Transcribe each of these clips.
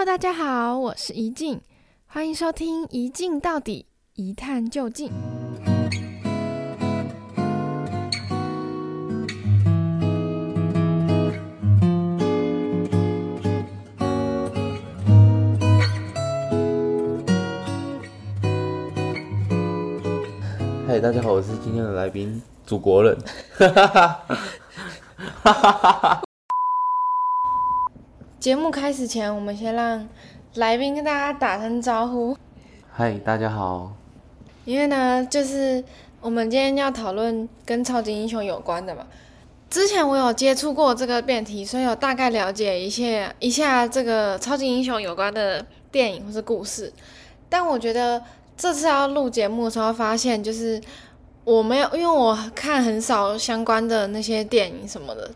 Hello，大家好，我是怡静，欢迎收听《一镜到底，一探究竟》。嗨，大家好，我是今天的来宾，祖国人。哈 哈哈哈哈哈。节目开始前，我们先让来宾跟大家打声招呼。嗨，大家好。因为呢，就是我们今天要讨论跟超级英雄有关的嘛。之前我有接触过这个辩题，所以有大概了解一些一下这个超级英雄有关的电影或是故事。但我觉得这次要录节目的时候，发现就是我没有，因为我看很少相关的那些电影什么的，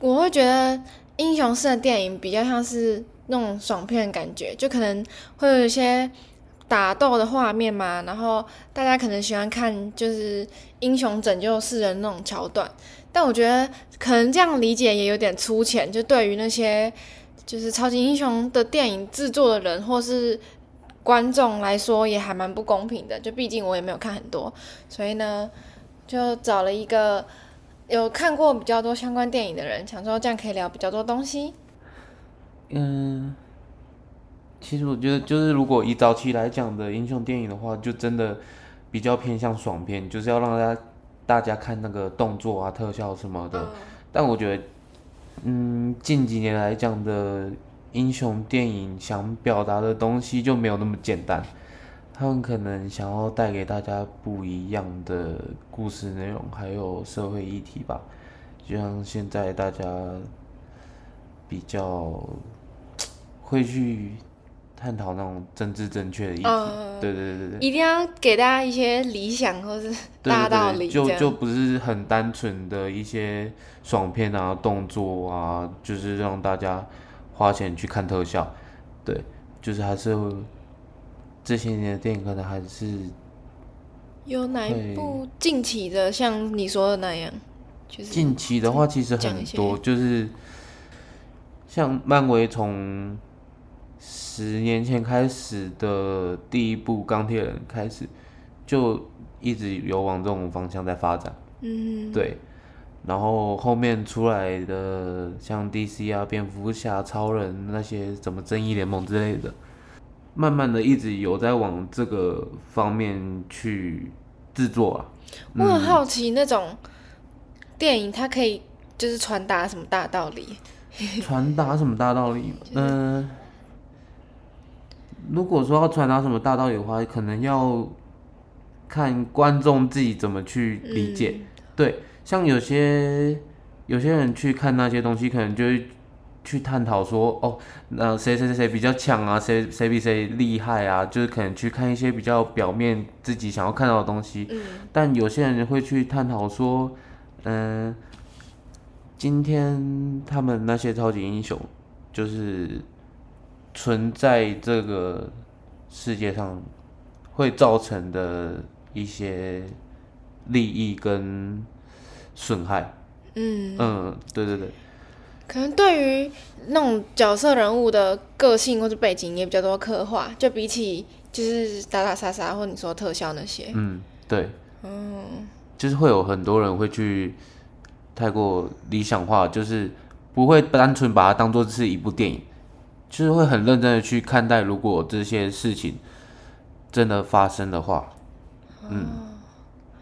我会觉得。英雄式的电影比较像是那种爽片的感觉，就可能会有一些打斗的画面嘛，然后大家可能喜欢看就是英雄拯救世人那种桥段。但我觉得可能这样理解也有点粗浅，就对于那些就是超级英雄的电影制作的人或是观众来说也还蛮不公平的。就毕竟我也没有看很多，所以呢，就找了一个。有看过比较多相关电影的人，想说这样可以聊比较多东西。嗯，其实我觉得，就是如果以早期来讲的英雄电影的话，就真的比较偏向爽片，就是要让大家大家看那个动作啊、特效什么的。嗯、但我觉得，嗯，近几年来讲的英雄电影想表达的东西就没有那么简单。他们可能想要带给大家不一样的故事内容，还有社会议题吧。就像现在大家比较会去探讨那种政治正确的议题，呃、对对对对，一定要给大家一些理想或是大道理，就就不是很单纯的一些爽片啊、动作啊，就是让大家花钱去看特效。对，就是还是会。这些年的电影可能还是有哪一部近期的，像你说的那样，就是近期的话其实很多，就是像漫威从十年前开始的第一部钢铁人开始，就一直有往这种方向在发展。嗯，对。然后后面出来的像 DC 啊、蝙蝠侠、超人那些，什么正义联盟之类的。慢慢的，一直有在往这个方面去制作啊。我很好奇，那种电影它可以就是传达什么大道理？传达什么大道理？嗯、呃，如果说要传达什么大道理的话，可能要看观众自己怎么去理解。嗯、对，像有些有些人去看那些东西，可能就会。去探讨说哦，那谁谁谁比较强啊？谁谁比谁厉害啊？就是可能去看一些比较表面自己想要看到的东西。嗯。但有些人会去探讨说，嗯，今天他们那些超级英雄，就是存在这个世界上会造成的一些利益跟损害。嗯嗯，对对对。可能对于那种角色人物的个性或者背景也比较多刻画，就比起就是打打杀杀或者你说特效那些。嗯，对。嗯，就是会有很多人会去太过理想化，就是不会单纯把它当做是一部电影，就是会很认真的去看待，如果这些事情真的发生的话，嗯。嗯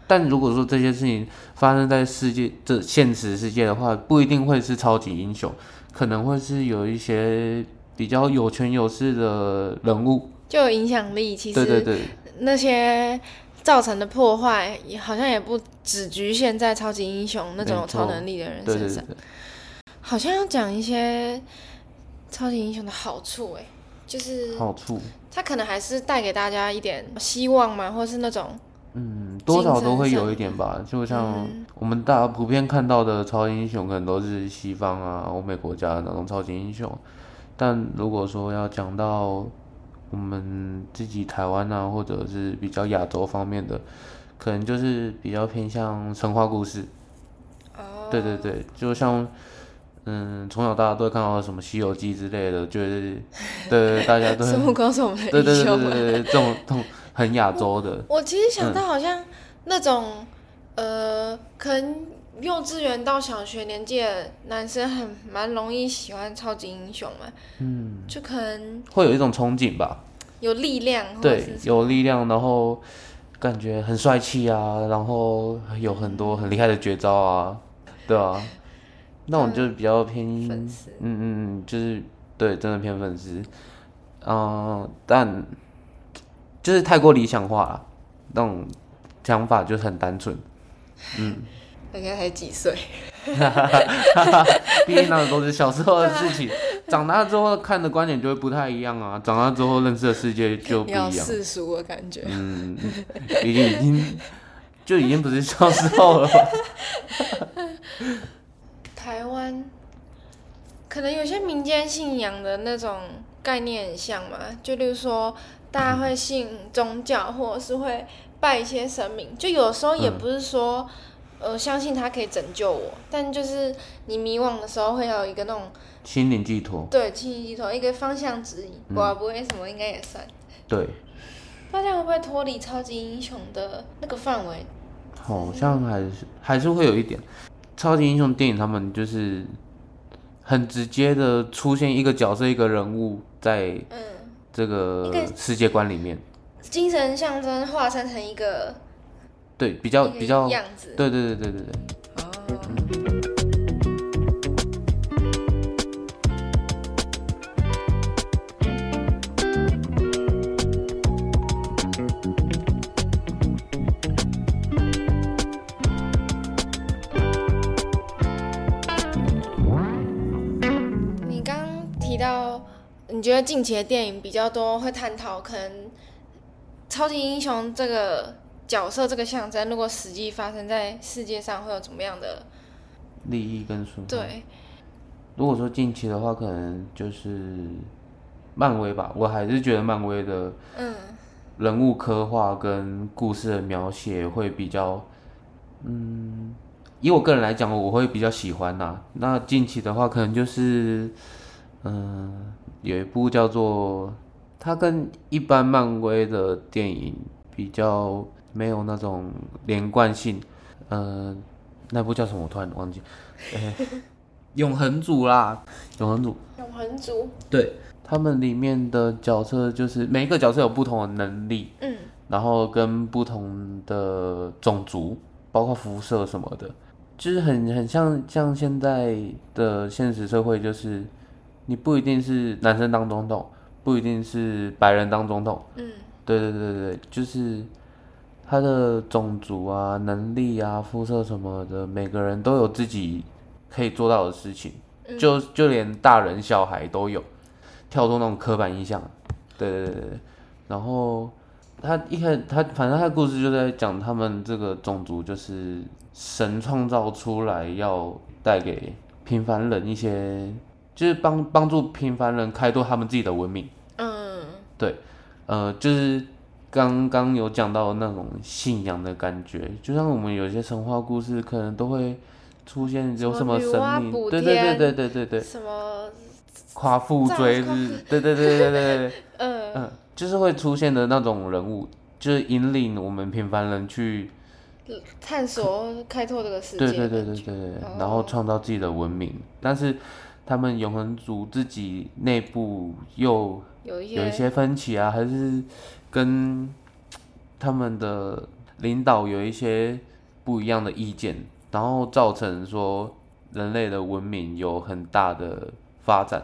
但如果说这些事情发生在世界这现实世界的话，不一定会是超级英雄，可能会是有一些比较有权有势的人物，就有影响力。其实，对对对，那些造成的破坏，也好像也不只局限在超级英雄那种有超能力的人身上。对对对，好像要讲一些超级英雄的好处，哎，就是好处，他可能还是带给大家一点希望嘛，或是那种。嗯，多少都会有一点吧，就像我们大家普遍看到的超级英雄，可能都是西方啊、欧美国家的那种超级英雄。但如果说要讲到我们自己台湾啊，或者是比较亚洲方面的，可能就是比较偏向神话故事。哦。对对对，就像嗯，从小大家都会看到什么《西游记》之类的，就是对大家都孙悟空是我们的英雄，对对对对对，这种这种很亚洲的。我其实想到好像那种、嗯、呃，可能幼稚园到小学年纪的男生很蛮容易喜欢超级英雄嘛，嗯，就可能会有一种憧憬吧，有力量，对，有力量，然后感觉很帅气啊，然后有很多很厉害的绝招啊，对啊。那种就是比较偏，嗯嗯嗯，就是对，真的偏粉丝，嗯，但就是太过理想化了，那种想法就是很单纯，嗯。大概才几岁？哈哈哈哈哈！毕竟那都是小时候的事情，长大之后看的观点就会不太一样啊。长大之后认识的世界就不一样，世俗的感觉。嗯，已经已经就已经不是小时候了吧。台湾可能有些民间信仰的那种概念很像嘛，就例如说大家会信宗教，或者是会拜一些神明，就有时候也不是说、嗯、呃相信他可以拯救我，但就是你迷惘的时候会有一个那种心灵寄托，对，心灵寄托一个方向指引，我不会什么应该也算。对，大家会不会脱离超级英雄的那个范围？好像还是还是会有一点。超级英雄电影，他们就是很直接的出现一个角色、一个人物在这个世界观里面，精神象征化身成一个对比较比较样子，对对对对对对。你觉得近期的电影比较多会探讨可能超级英雄这个角色这个象征，如果实际发生在世界上会有怎么样的利益跟损害？对，如果说近期的话，可能就是漫威吧。我还是觉得漫威的嗯人物刻画跟故事的描写会比较嗯，以我个人来讲，我会比较喜欢呐。那近期的话，可能就是嗯。有一部叫做，它跟一般漫威的电影比较没有那种连贯性，呃，那部叫什么？我突然忘记，欸、永恒族啦，永恒族，永恒族，对，他们里面的角色就是每一个角色有不同的能力，嗯，然后跟不同的种族，包括肤色什么的，就是很很像像现在的现实社会就是。你不一定是男生当总统，不一定是白人当总统。嗯，对对对对，就是他的种族啊、能力啊、肤色什么的，每个人都有自己可以做到的事情。嗯、就就连大人小孩都有跳出那种刻板印象。对对对对，然后他一开始他反正他的故事就在讲他们这个种族就是神创造出来，要带给平凡人一些。就是帮帮助平凡人开拓他们自己的文明。嗯，对，呃，就是刚刚有讲到那种信仰的感觉，就像我们有些神话故事，可能都会出现有什么神明，对对对对对对对，什么夸父追日，对对对对对对，嗯嗯，就是会出现的那种人物，就是引领我们平凡人去探索、开拓这个世界，对对对对对对，然后创造自己的文明，但是。他们永恒族自己内部又有一些分歧啊，还是跟他们的领导有一些不一样的意见，然后造成说人类的文明有很大的发展，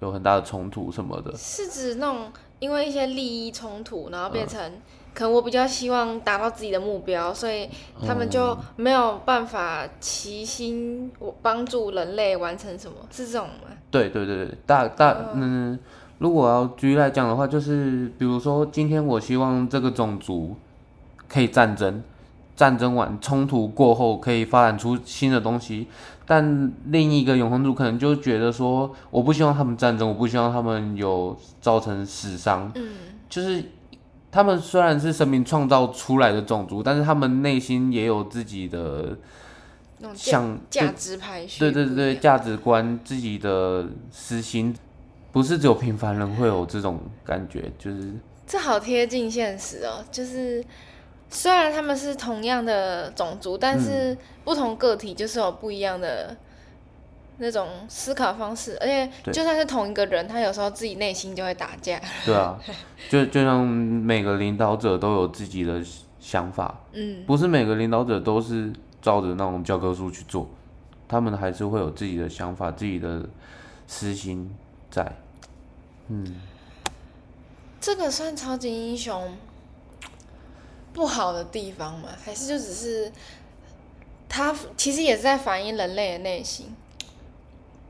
有很大的冲突什么的。是指那种因为一些利益冲突，然后变成。可能我比较希望达到自己的目标，所以他们就没有办法齐心我帮助人类完成什么，是这种吗？对对对对，大大嗯，如果要举例来讲的话，就是比如说今天我希望这个种族可以战争，战争完冲突过后可以发展出新的东西，但另一个永恒族可能就觉得说，我不希望他们战争，我不希望他们有造成死伤，嗯，就是。他们虽然是神明创造出来的种族，但是他们内心也有自己的那种想价值排序，对对对，价值观、自己的私心，不是只有平凡人会有这种感觉，就是这好贴近现实哦。就是虽然他们是同样的种族，但是不同个体就是有不一样的那种思考方式，而且就算是同一个人，他有时候自己内心就会打架。对啊，就就像每个领导者都有自己的想法，嗯，不是每个领导者都是照着那种教科书去做，他们还是会有自己的想法、自己的私心在。嗯，这个算超级英雄不好的地方吗？还是就只是他其实也是在反映人类的内心？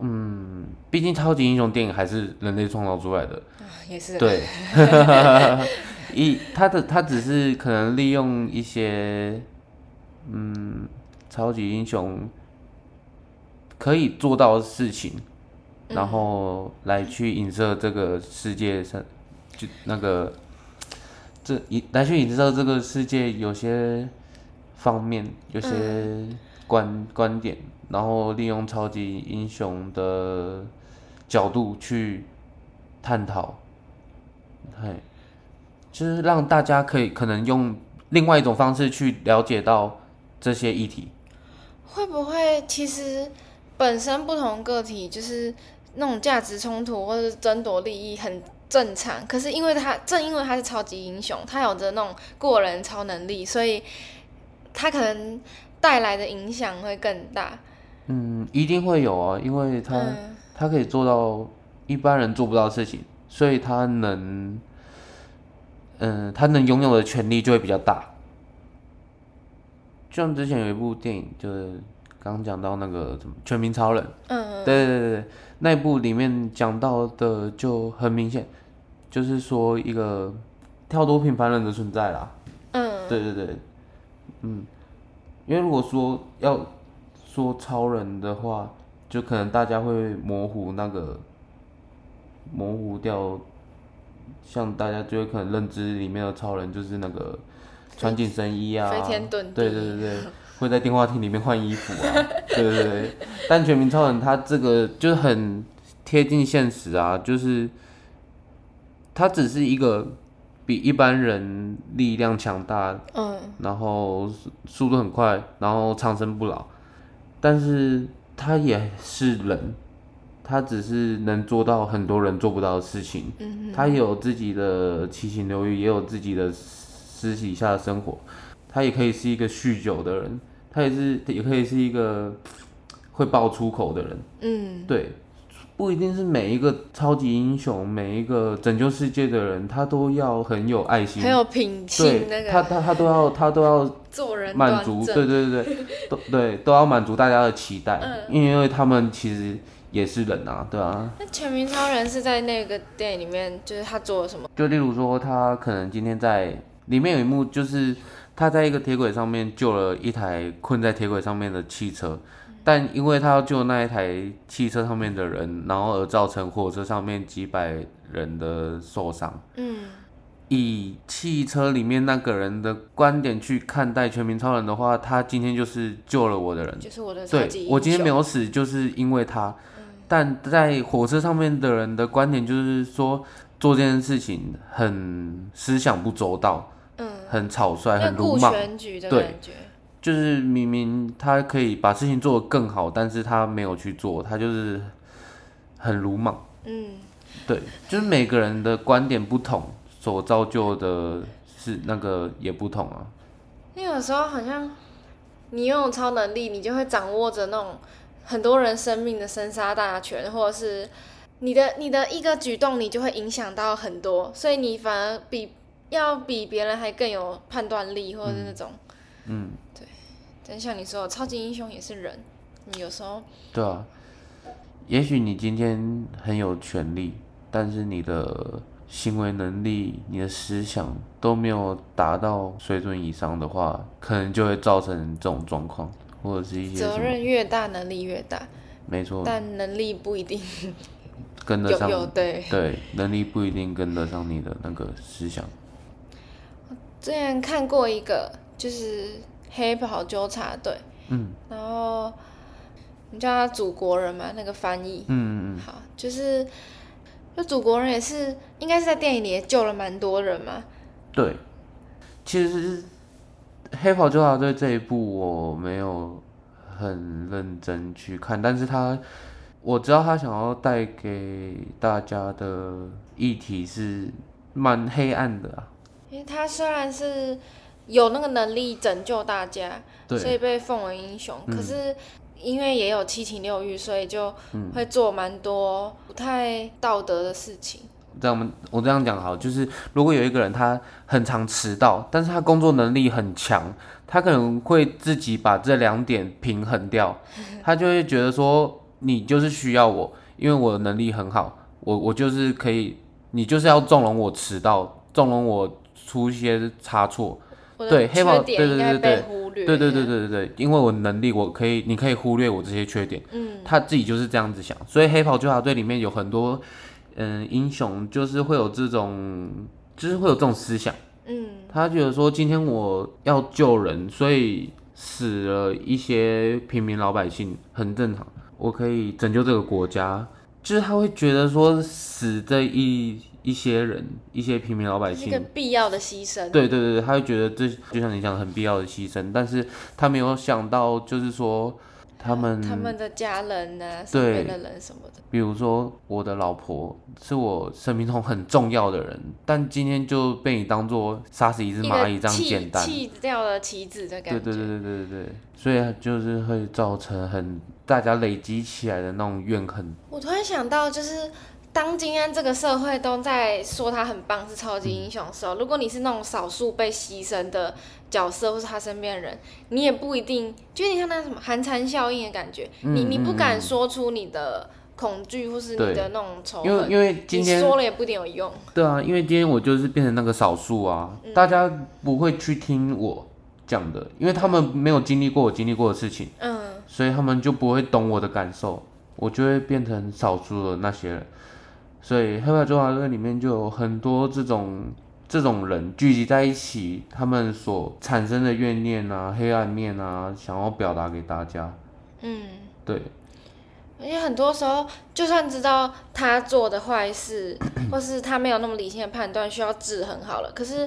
嗯，毕竟超级英雄电影还是人类创造出来的，啊、也是对。一他的他只是可能利用一些嗯超级英雄可以做到的事情，嗯、然后来去影射这个世界上就那个这一来去影射这个世界有些方面有些观、嗯、观点。然后利用超级英雄的角度去探讨，嘿，就是让大家可以可能用另外一种方式去了解到这些议题。会不会其实本身不同个体就是那种价值冲突或者是争夺利益很正常，可是因为他正因为他是超级英雄，他有着那种过人超能力，所以他可能带来的影响会更大。嗯，一定会有啊，因为他、嗯、他可以做到一般人做不到的事情，所以他能，嗯，他能拥有的权利就会比较大。就像之前有一部电影，就是刚刚讲到那个什么《全民超人》，嗯，对对对对，那一部里面讲到的就很明显，就是说一个跳脱平凡人的存在啦。嗯，对对对，嗯，因为如果说要。说超人的话，就可能大家会模糊那个，模糊掉，像大家就会可能认知里面的超人就是那个穿紧身衣啊，飞天遁地，对对对对，会在电话亭里面换衣服啊，对对对。但全民超人他这个就是很贴近现实啊，就是他只是一个比一般人力量强大，嗯，然后速度很快，然后长生不老。但是他也是人，他只是能做到很多人做不到的事情。嗯，他有自己的七情六欲，也有自己的私底下的生活。他也可以是一个酗酒的人，他也是也可以是一个会爆粗口的人。嗯，对。不一定是每一个超级英雄，每一个拯救世界的人，他都要很有爱心，很有品性。那个他他他都要他都要做人满足，对对对对，都对都要满足大家的期待，嗯，因为他们其实也是人啊，对啊。那全民超人是在那个电影里面，就是他做了什么？就例如说，他可能今天在里面有一幕，就是他在一个铁轨上面救了一台困在铁轨上面的汽车。但因为他要救那一台汽车上面的人，然后而造成火车上面几百人的受伤。嗯，以汽车里面那个人的观点去看待全民超人的话，他今天就是救了我的人，就是我的对，我今天没有死，就是因为他。嗯。但在火车上面的人的观点就是说，做这件事情很思想不周到，嗯，很草率，很鲁莽，对。就是明明他可以把事情做得更好，但是他没有去做，他就是很鲁莽。嗯，对，就是每个人的观点不同，所造就的是那个也不同啊。你有时候好像你拥有超能力，你就会掌握着那种很多人生命的生杀大权，或者是你的你的一个举动，你就会影响到很多，所以你反而比要比别人还更有判断力，或者是那种，真像你说，超级英雄也是人，你有时候对啊，也许你今天很有权利，但是你的行为能力、你的思想都没有达到水准以上的话，可能就会造成这种状况，或者是一些责任越大，能力越大，没错，但能力不一定 跟得上，有有对对，能力不一定跟得上你的那个思想。我之前看过一个，就是。黑袍纠察队，嗯，然后你叫他祖国人嘛，那个翻译，嗯嗯嗯，好，就是就祖国人也是应该是在电影里也救了蛮多人嘛。对，其实黑袍纠察队这一部我没有很认真去看，但是他我知道他想要带给大家的议题是蛮黑暗的啊，因为他虽然是有那个能力拯救大家，所以被奉为英雄，嗯、可是因为也有七情六欲，所以就会做蛮多不太道德的事情。这样我们我这样讲好，就是如果有一个人他很常迟到，但是他工作能力很强，他可能会自己把这两点平衡掉，他就会觉得说你就是需要我，因为我的能力很好，我我就是可以，你就是要纵容我迟到，纵容我出一些差错，对，黑袍，对对对对对，对对对对对，因为我能力我可以，你可以忽略我这些缺点。嗯，他自己就是这样子想，所以黑袍纠察队里面有很多嗯英雄，就是会有这种，就是会有这种思想。嗯，他觉得说今天我要救人，所以死了一些平民老百姓很正常，我可以拯救这个国家，就是他会觉得说死这一。一些人，一些平民老百姓，一个必要的牺牲。对对对，他会觉得这就像你讲的很必要的牺牲，但是他没有想到就是说。他们他们的家人呢、啊？身边的人什么的，比如说我的老婆是我生命中很重要的人，但今天就被你当做杀死一只蚂蚁这样简单，弃掉了棋子的感觉。对对对对对对，所以就是会造成很大家累积起来的那种怨恨。我突然想到，就是。当今天这个社会都在说他很棒，是超级英雄的时候，如果你是那种少数被牺牲的角色，或是他身边的人，你也不一定，就有点像那什么寒蝉效应的感觉，嗯、你你不敢说出你的恐惧或是你的那种仇恨，因为因为今天你说了也不一定有用。对啊，因为今天我就是变成那个少数啊，嗯、大家不会去听我讲的，因为他们没有经历过我经历过的事情，嗯，所以他们就不会懂我的感受，我就会变成少数的那些人。所以《黑白中华队》里面就有很多这种这种人聚集在一起，他们所产生的怨念啊、黑暗面啊，想要表达给大家。嗯，对。而且很多时候，就算知道他做的坏事，或是他没有那么理性的判断，需要制衡好了。可是，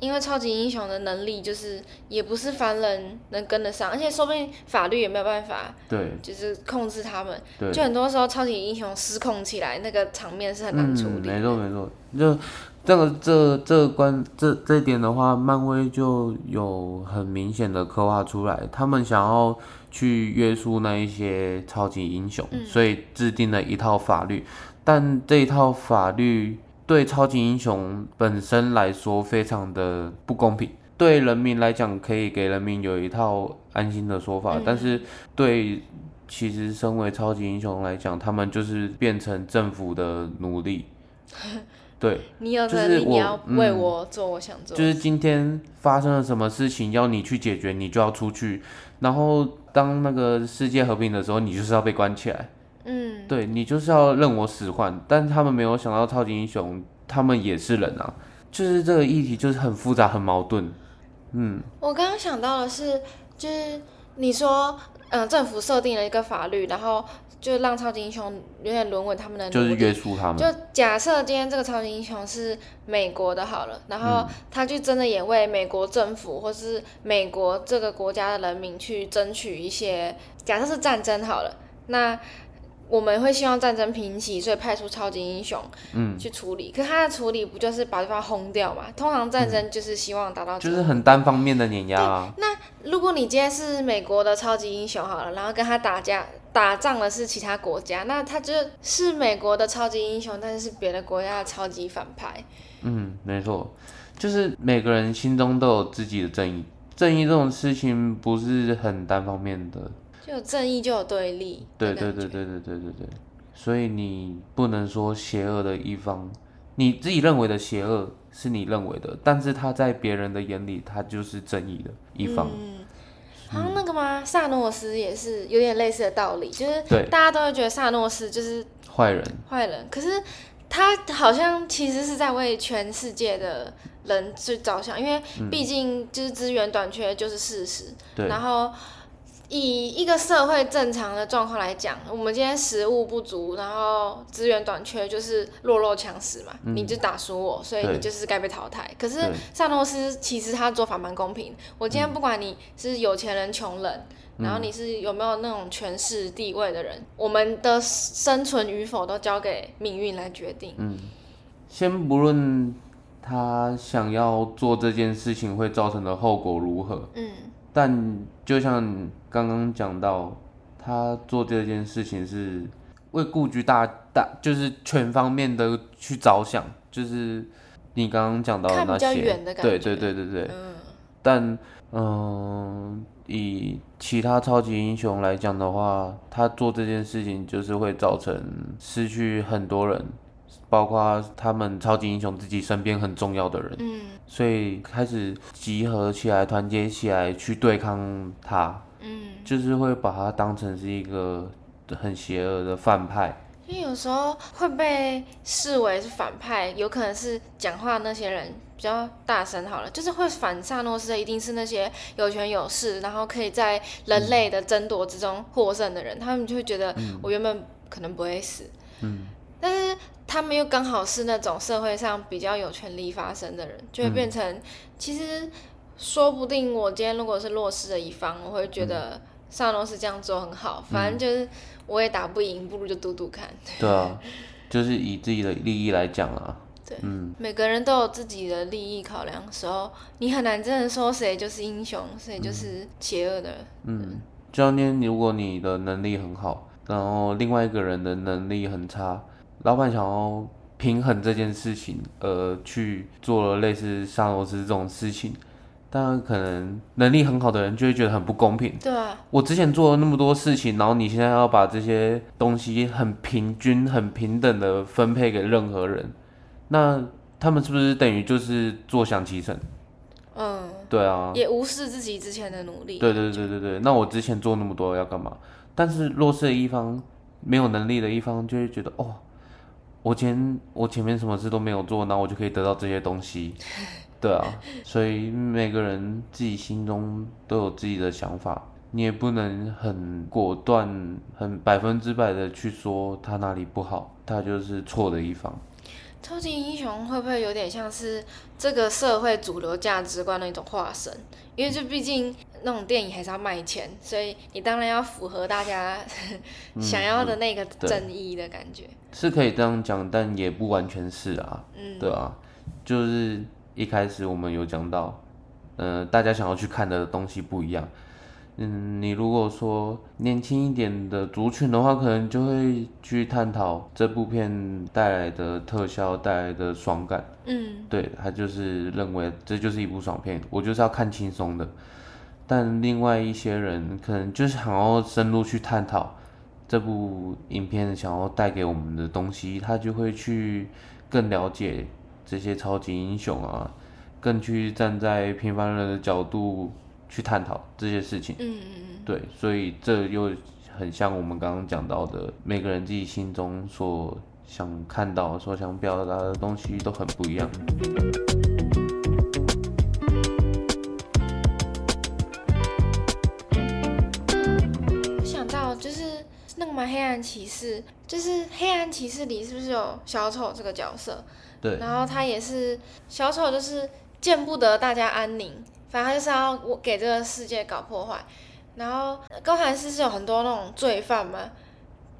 因为超级英雄的能力，就是也不是凡人能跟得上，而且说不定法律也没有办法，对，就是控制他们。对，就很多时候，超级英雄失控起来，那个场面是很难处理。没错没错，就这个这这关这这一点的话，漫威就有很明显的刻画出来，他们想要。去约束那一些超级英雄，嗯、所以制定了一套法律，但这一套法律对超级英雄本身来说非常的不公平。对人民来讲，可以给人民有一套安心的说法，嗯、但是对其实身为超级英雄来讲，他们就是变成政府的奴隶。对，你有能力，你要为我做我想做。就是今天发生了什么事情，要你去解决，你就要出去，然后。当那个世界和平的时候，你就是要被关起来。嗯，对，你就是要任我使唤。但他们没有想到，超级英雄他们也是人啊，就是这个议题就是很复杂、很矛盾。嗯，我刚刚想到的是，就是你说，嗯、呃，政府设定了一个法律，然后。就让超级英雄有点沦为他们的，就是约束他们。就假设今天这个超级英雄是美国的，好了，然后他就真的也为美国政府或是美国这个国家的人民去争取一些，假设是战争好了，那。我们会希望战争平息，所以派出超级英雄，嗯，去处理。嗯、可他的处理不就是把对方轰掉嘛？通常战争就是希望达到、嗯，就是很单方面的碾压啊。那如果你今天是美国的超级英雄好了，然后跟他打架打仗的是其他国家，那他就是美国的超级英雄，但是是别的国家的超级反派。嗯，没错，就是每个人心中都有自己的正义，正义这种事情不是很单方面的。就有正义就有对立，对对对对对对对对，所以你不能说邪恶的一方，你自己认为的邪恶是你认为的，但是他在别人的眼里，他就是正义的一方。嗯，好像那个吗？萨诺斯也是有点类似的道理，就是大家都会觉得萨诺斯就是坏人，坏人，可是他好像其实是在为全世界的人去着想，因为毕竟就是资源短缺就是事实，对，然后。以一个社会正常的状况来讲，我们今天食物不足，然后资源短缺，就是弱肉强食嘛，嗯、你就打输我，所以你就是该被淘汰。可是萨诺斯其实他做法蛮公平，我今天不管你是有钱人、穷人，嗯、然后你是有没有那种权势地位的人，我们的生存与否都交给命运来决定。嗯，先不论他想要做这件事情会造成的后果如何，嗯。但就像刚刚讲到，他做这件事情是为顾居大大，就是全方面的去着想，就是你刚刚讲到的那些，对对对对对。嗯。但嗯、呃，以其他超级英雄来讲的话，他做这件事情就是会造成失去很多人。包括他们超级英雄自己身边很重要的人，嗯，所以开始集合起来、团结起来去对抗他，嗯，就是会把他当成是一个很邪恶的反派。因为有时候会被视为是反派，有可能是讲话那些人比较大声。好了，就是会反萨诺斯的，一定是那些有权有势，然后可以在人类的争夺之中获胜的人，嗯，他们就会觉得我原本可能不会死，嗯，但是。他们又刚好是那种社会上比较有权利发声的人，就会变成，嗯、其实说不定我今天如果是弱势的一方，我会觉得萨诺斯这样做很好，嗯、反正就是我也打不赢，不如就赌赌看。对啊，就是以自己的利益来讲啊。对，嗯，每个人都有自己的利益考量的时候，你很难真的说谁就是英雄，谁就是邪恶的。嗯，就像你如果你的能力很好，然后另外一个人的能力很差。老板想要平衡这件事情，呃，去做了类似沙罗斯这种事情，但可能能力很好的人就会觉得很不公平。对啊，我之前做了那么多事情，然后你现在要把这些东西很平均、很平等的分配给任何人，那他们是不是等于就是坐享其成？嗯，对啊，也无视自己之前的努力。对对对对对，那我之前做那么多要干嘛？但是弱势的一方、没有能力的一方就会觉得哦。我前我前面什么事都没有做，那我就可以得到这些东西，对啊，所以每个人自己心中都有自己的想法，你也不能很果断、很百分之百的去说他哪里不好，他就是错的一方。超级英雄会不会有点像是这个社会主流价值观的一种化身？因为就毕竟那种电影还是要卖钱，所以你当然要符合大家想要的那个正义的感觉。嗯，是可以这样讲，但也不完全是啊。嗯，对啊，就是一开始我们有讲到，呃，大家想要去看的东西不一样。嗯，你如果说年轻一点的族群的话，可能就会去探讨这部片带来的特效带来的爽感。嗯，对，他就是认为这就是一部爽片，我就是要看轻松的。但另外一些人可能就是想要深入去探讨这部影片想要带给我们的东西，他就会去更了解这些超级英雄啊，更去站在平凡人的角度。去探讨这些事情，嗯嗯嗯，对，所以这又很像我们刚刚讲到的，每个人自己心中所想看到、所想表达的东西都很不一样。我想到就是那个嘛，黑暗骑士，就是黑暗骑士里是不是有小丑这个角色？对，然后他也是小丑，就是见不得大家安宁。反正就是要我给这个世界搞破坏，然后高谭市是有很多那种罪犯嘛，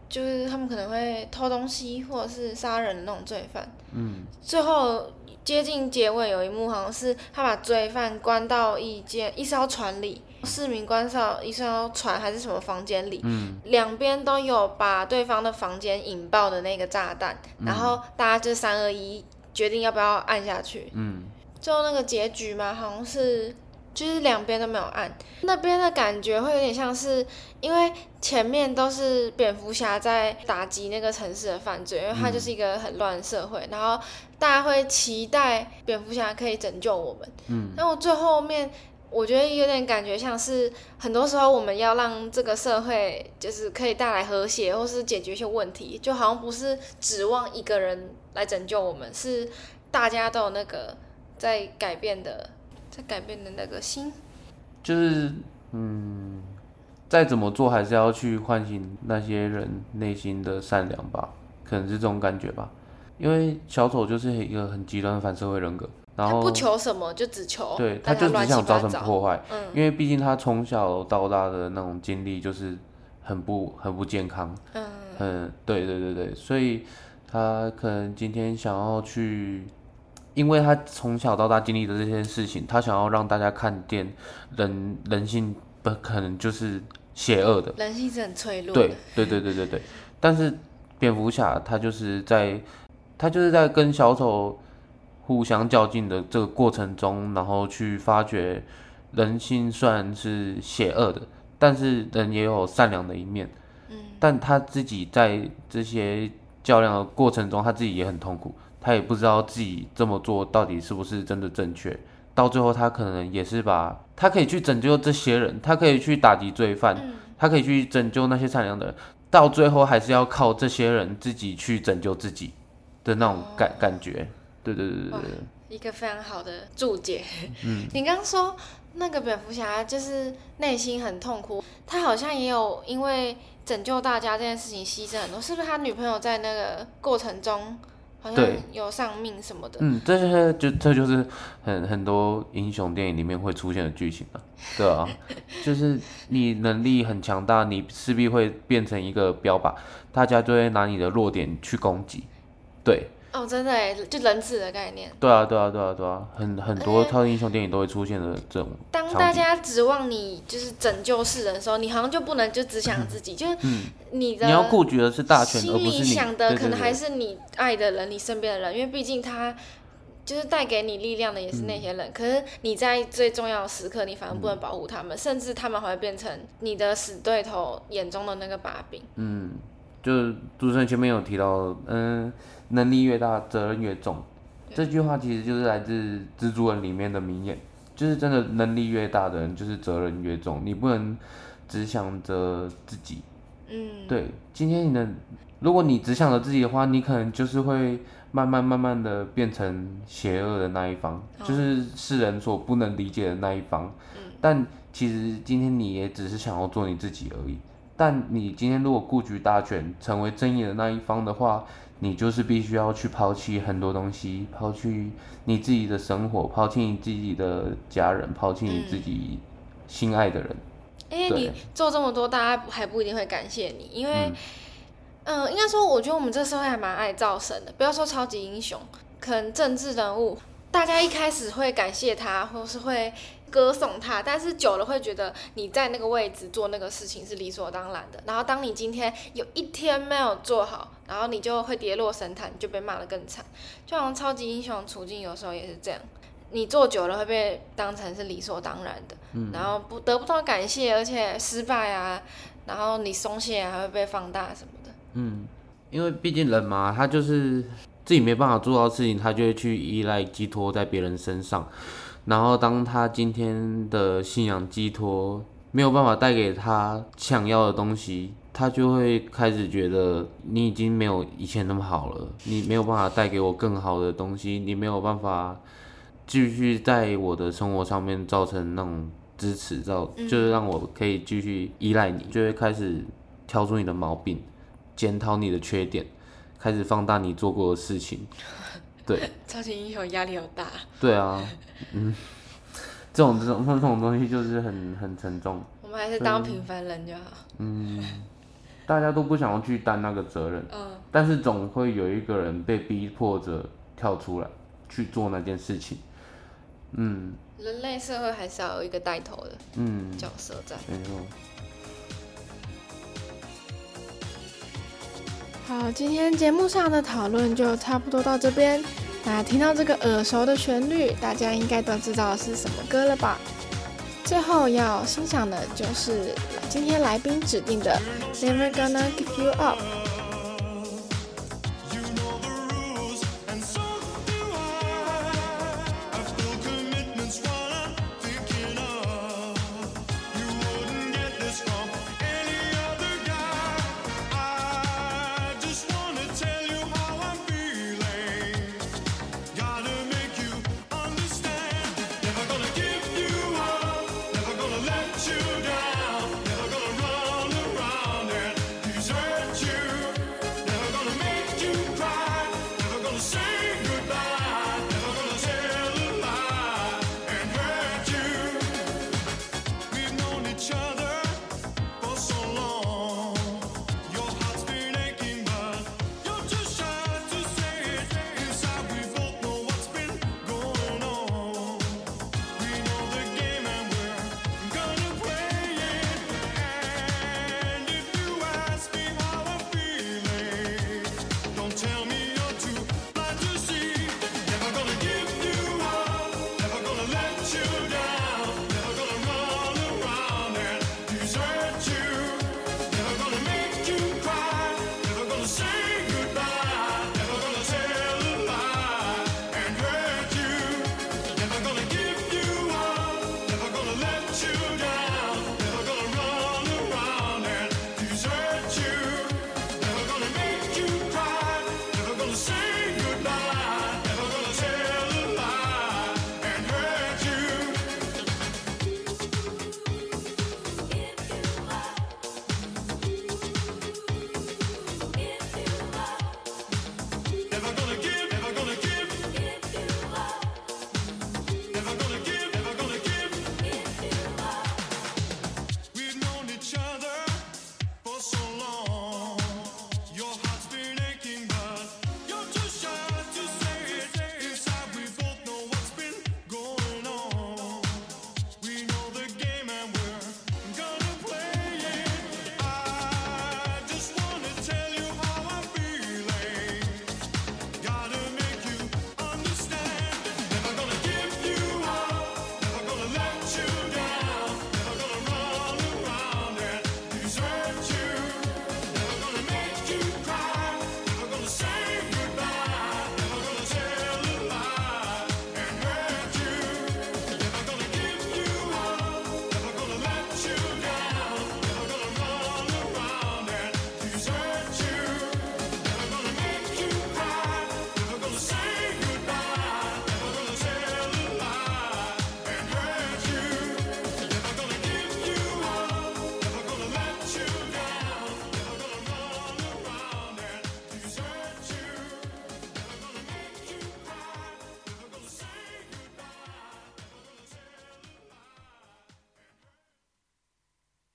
就是他们可能会偷东西或者是杀人的那种罪犯。嗯。最后接近结尾有一幕，好像是他把罪犯关到一间一艘船里，市民关到一艘船还是什么房间里。两边都有把对方的房间引爆的那个炸弹，然后大家就三二一决定要不要按下去。嗯。就那个结局嘛，好像是就是两边都没有按，那边的感觉会有点像是，因为前面都是蝙蝠侠在打击那个城市的犯罪，因为它就是一个很乱的社会，嗯、然后大家会期待蝙蝠侠可以拯救我们。嗯，那我最后面我觉得有点感觉像是，很多时候我们要让这个社会就是可以带来和谐，或是解决一些问题，就好像不是指望一个人来拯救我们，是大家都有那个。在改变的，在改变的那个心，就是，嗯，再怎么做还是要去唤醒那些人内心的善良吧，可能是这种感觉吧。因为小丑就是一个很极端的反社会人格，然后不求什么，就只求对，他就只想造成破坏。嗯，因为毕竟他从小到大的那种经历就是很不很不健康。嗯，嗯，对对对对，所以他可能今天想要去，因为他从小到大经历的这些事情，他想要让大家看见人人性不可能就是邪恶的，人性是很脆弱的。对对对对对对，但是蝙蝠侠他就是在。他就是在跟小丑互相较劲的这个过程中，然后去发掘人性虽然是邪恶的，但是人也有善良的一面。嗯，但他自己在这些较量的过程中，他自己也很痛苦，他也不知道自己这么做到底是不是真的正确。到最后，他可能也是把他可以去拯救这些人，他可以去打击罪犯，他可以去拯救那些善良的人，到最后还是要靠这些人自己去拯救自己。的那种感感觉，对对对对对，一个非常好的注解。嗯，你刚刚说那个蝙蝠侠就是内心很痛苦，他好像也有因为拯救大家这件事情牺牲很多，是不是？他女朋友在那个过程中好像有丧命什么的。嗯，这就是就这就是很很多英雄电影里面会出现的剧情啊。对啊，就是你能力很强大，你势必会变成一个标靶，大家就会拿你的弱点去攻击。对哦，真的哎，就人质的概念。对啊，对啊，对啊，对啊，很很多超级英雄电影都会出现的这种。当大家指望你就是拯救世人的时候，你好像就不能就只想自己，嗯、就是你的你要顾及的是大权，而不是你想的可能还是你爱的人，你身边的人，因为毕竟他就是带给你力量的也是那些人。嗯、可是你在最重要的时刻，你反而不能保护他们，嗯、甚至他们还会变成你的死对头眼中的那个把柄。嗯，就是主持人前面有提到，嗯。能力越大，责任越重。这句话其实就是来自《蜘蛛人》里面的名言，就是真的能力越大的人，就是责任越重。你不能只想着自己。嗯，对。今天你能，如果你只想着自己的话，你可能就是会慢慢慢慢的变成邪恶的那一方，就是世人所不能理解的那一方。但其实今天你也只是想要做你自己而已。但你今天如果顾局大权，成为正义的那一方的话，你就是必须要去抛弃很多东西，抛弃你自己的生活，抛弃你自己的家人，抛弃你自己心爱的人。因为、你做这么多，大家还不一定会感谢你。因为，嗯、呃，应该说，我觉得我们这社会还蛮爱造神的。不要说超级英雄，可能政治人物，大家一开始会感谢他，或是会。歌颂他，但是久了会觉得你在那个位置做那个事情是理所当然的。然后当你今天有一天没有做好，然后你就会跌落神坛，就被骂得更惨。就好像超级英雄处境有时候也是这样，你做久了会被当成是理所当然的，嗯、然后不得不到感谢，而且失败啊，然后你松懈还会被放大什么的。嗯，因为毕竟人嘛，他就是自己没办法做到事情，他就会去依赖寄托在别人身上。然后，当他今天的信仰寄托没有办法带给他想要的东西，他就会开始觉得你已经没有以前那么好了，你没有办法带给我更好的东西，你没有办法继续在我的生活上面造成那种支持，造就是让我可以继续依赖你，就会开始挑出你的毛病，检讨你的缺点，开始放大你做过的事情。对，超级英雄压力好大。对啊，嗯，这种这种这种东西就是很很沉重。我们还是当平凡人就好。嗯，大家都不想要去担那个责任。嗯。但是总会有一个人被逼迫着跳出来去做那件事情。嗯。人类社会还是要有一个带头的嗯角色在。没错。好，今天节目上的讨论就差不多到这边。那听到这个耳熟的旋律，大家应该都知道是什么歌了吧？最后要欣赏的就是今天来宾指定的《Never Gonna Give You Up》。